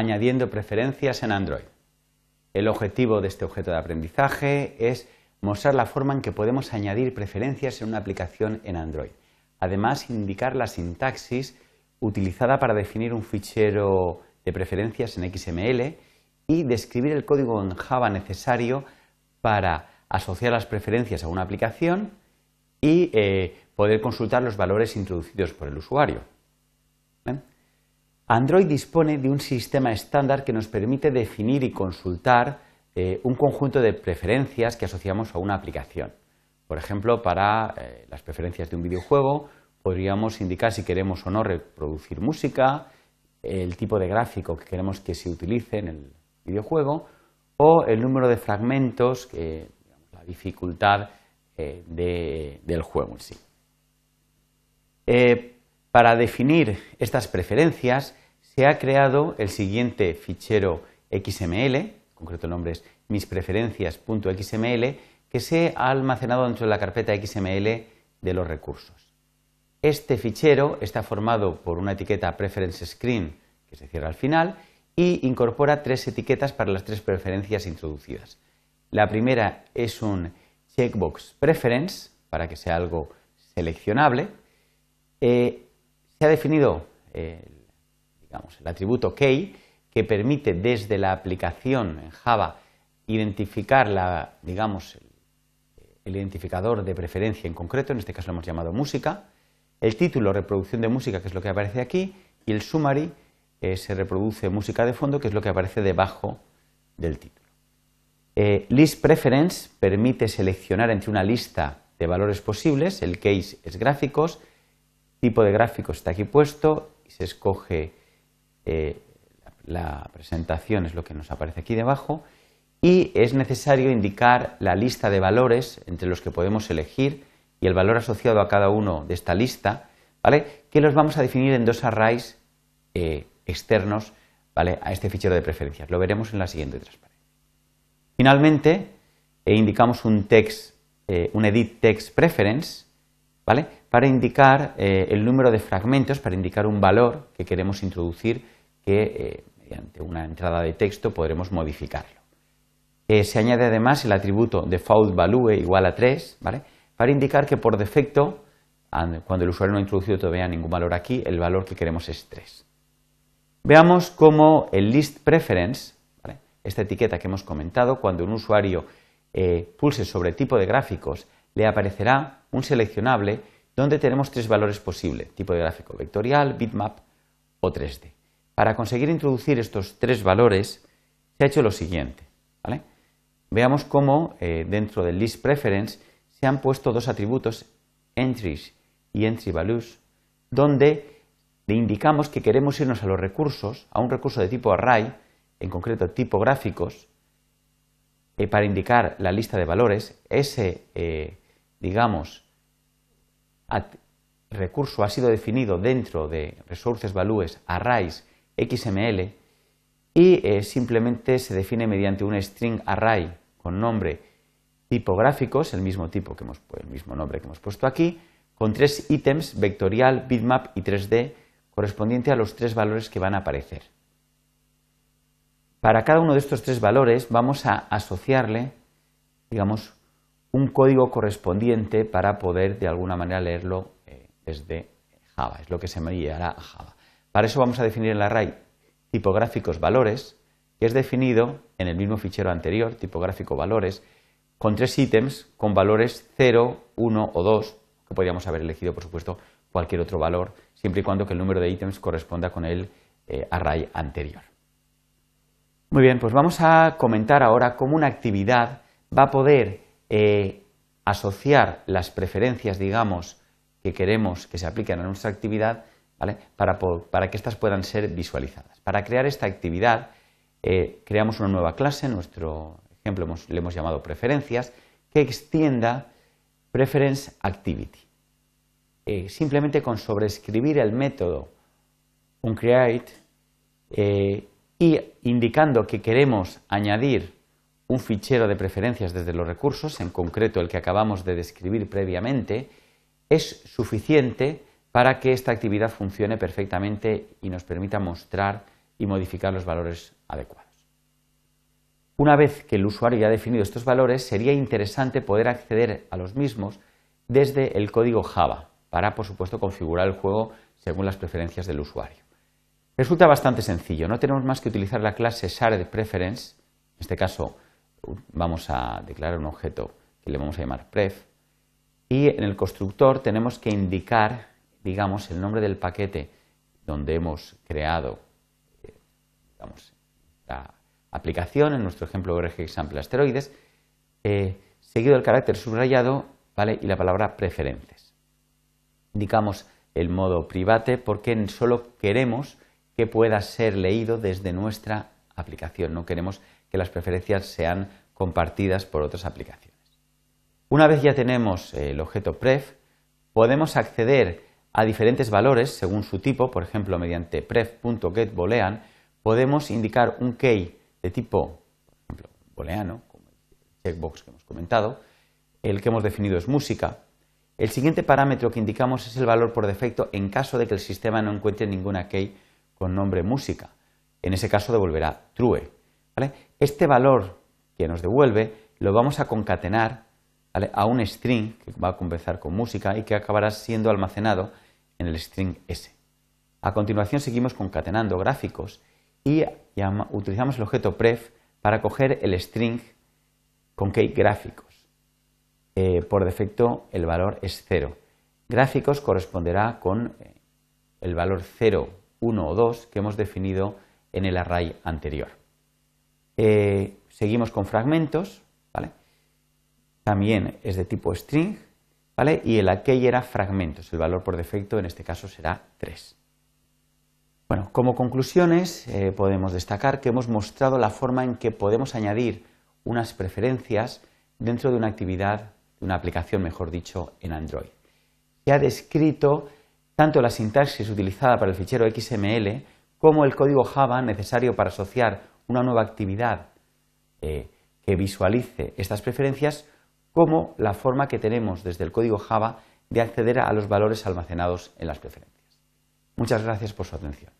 añadiendo preferencias en Android. El objetivo de este objeto de aprendizaje es mostrar la forma en que podemos añadir preferencias en una aplicación en Android. Además, indicar la sintaxis utilizada para definir un fichero de preferencias en XML y describir el código en Java necesario para asociar las preferencias a una aplicación y eh, poder consultar los valores introducidos por el usuario. Android dispone de un sistema estándar que nos permite definir y consultar eh, un conjunto de preferencias que asociamos a una aplicación. Por ejemplo, para eh, las preferencias de un videojuego podríamos indicar si queremos o no reproducir música, el tipo de gráfico que queremos que se utilice en el videojuego o el número de fragmentos, la dificultad eh, del juego en sí. Para definir estas preferencias se ha creado el siguiente fichero XML, concreto el nombre es mispreferencias.xml, que se ha almacenado dentro de la carpeta XML de los recursos. Este fichero está formado por una etiqueta preference screen que se cierra al final y incorpora tres etiquetas para las tres preferencias introducidas. La primera es un checkbox preference para que sea algo seleccionable. Eh, se ha definido eh, el atributo key, que permite desde la aplicación en Java identificar la, digamos, el identificador de preferencia en concreto, en este caso lo hemos llamado música, el título reproducción de música, que es lo que aparece aquí, y el summary eh, se reproduce música de fondo, que es lo que aparece debajo del título. Eh, list preference permite seleccionar entre una lista de valores posibles, el case es gráficos, tipo de gráficos está aquí puesto y se escoge eh, la presentación es lo que nos aparece aquí debajo y es necesario indicar la lista de valores entre los que podemos elegir y el valor asociado a cada uno de esta lista, ¿vale? que los vamos a definir en dos arrays eh, externos ¿vale? a este fichero de preferencias. Lo veremos en la siguiente transparencia. Finalmente, eh, indicamos un, text, un edit text preference ¿vale? Para indicar el número de fragmentos, para indicar un valor que queremos introducir que eh, mediante una entrada de texto podremos modificarlo. Eh, se añade además el atributo default value igual a 3, ¿vale? para indicar que por defecto, cuando el usuario no ha introducido todavía ningún valor aquí, el valor que queremos es 3. Veamos cómo el list preference, esta etiqueta que hemos comentado, cuando un usuario eh, pulse sobre tipo de gráficos, le aparecerá un seleccionable donde tenemos tres valores posibles, tipo de gráfico vectorial, bitmap o 3D. Para conseguir introducir estos tres valores se ha hecho lo siguiente. Veamos cómo eh, dentro del list preference se han puesto dos atributos, entries y entry values, donde le indicamos que queremos irnos a los recursos, a un recurso de tipo array, en concreto tipo gráficos, eh, para indicar la lista de valores. Ese, eh, digamos, recurso ha sido definido dentro de resources values arrays XML y eh, simplemente se define mediante un string array con nombre tipográficos, el mismo tipo que hemos, el mismo nombre que hemos puesto aquí, con tres ítems vectorial, bitmap y 3D correspondiente a los tres valores que van a aparecer. Para cada uno de estos tres valores vamos a asociarle, digamos, un código correspondiente para poder de alguna manera leerlo eh, desde Java, es lo que se me guiará a Java. Para eso vamos a definir el array tipográficos valores, que es definido en el mismo fichero anterior, tipográfico valores, con tres ítems con valores 0, 1 o 2, que podríamos haber elegido, por supuesto, cualquier otro valor, siempre y cuando que el número de ítems corresponda con el eh, array anterior. Muy bien, pues vamos a comentar ahora cómo una actividad va a poder eh, asociar las preferencias, digamos, que queremos que se apliquen a nuestra actividad para, que éstas puedan ser visualizadas. Para crear esta actividad, eh, creamos una nueva clase, en nuestro ejemplo le hemos llamado preferencias, que extienda preference activity. Eh, simplemente con sobreescribir el método onCreate eh, y indicando que queremos añadir un fichero de preferencias desde los recursos, en concreto el que acabamos de describir previamente, es suficiente para que esta actividad funcione perfectamente y nos permita mostrar y modificar los valores adecuados. Una vez que el usuario ya ha definido estos valores, sería interesante poder acceder a los mismos desde el código Java para, por supuesto, configurar el juego según las preferencias del usuario. Resulta bastante sencillo, no tenemos más que utilizar la clase sharedPreference, en este caso vamos a declarar un objeto que le vamos a llamar pref, y en el constructor tenemos que indicar, digamos, el nombre del paquete donde hemos creado eh, la aplicación, en nuestro ejemplo RG Example Asteroides, eh, seguido del carácter subrayado ¿vale? y la palabra preferentes. Indicamos el modo private porque solo queremos que pueda ser leído desde nuestra aplicación, no queremos que las preferencias sean compartidas por otras aplicaciones. Una vez ya tenemos el objeto pref, podemos acceder a diferentes valores según su tipo, por ejemplo, mediante pref.getBoolean, podemos indicar un key de tipo, por ejemplo, booleano, como el checkbox que hemos comentado, el que hemos definido es música. El siguiente parámetro que indicamos es el valor por defecto en caso de que el sistema no encuentre ninguna key con nombre música. En ese caso devolverá true. Este valor que nos devuelve lo vamos a concatenar a un string que va a comenzar con música y que acabará siendo almacenado en el string S. A continuación seguimos concatenando gráficos y utilizamos el objeto pref para coger el string con key gráficos. Eh, por defecto el valor es 0. Gráficos corresponderá con eh, el valor 0, 1 o 2 que hemos definido en el array anterior. Eh, seguimos con fragmentos, ¿vale? También es de tipo string, ¿vale? Y el key era fragmentos. El valor por defecto en este caso será 3. Bueno, como conclusiones eh, podemos destacar que hemos mostrado la forma en que podemos añadir unas preferencias dentro de una actividad, de una aplicación, mejor dicho, en Android. Se ha descrito tanto la sintaxis utilizada para el fichero XML como el código Java necesario para asociar una nueva actividad eh, que visualice estas preferencias, como la forma que tenemos desde el código Java de acceder a los valores almacenados en las preferencias. Muchas gracias por su atención.